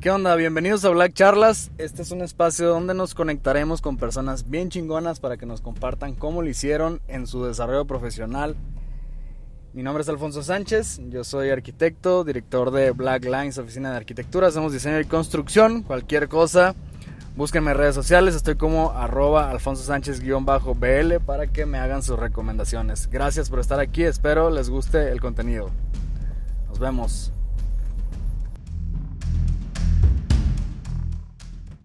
¿Qué onda? Bienvenidos a Black Charlas. Este es un espacio donde nos conectaremos con personas bien chingonas para que nos compartan cómo lo hicieron en su desarrollo profesional. Mi nombre es Alfonso Sánchez, yo soy arquitecto, director de Black Lines, oficina de arquitectura, hacemos diseño y construcción, cualquier cosa. Búsquenme en redes sociales, estoy como arroba alfonso sánchez-bl para que me hagan sus recomendaciones. Gracias por estar aquí, espero les guste el contenido. Nos vemos.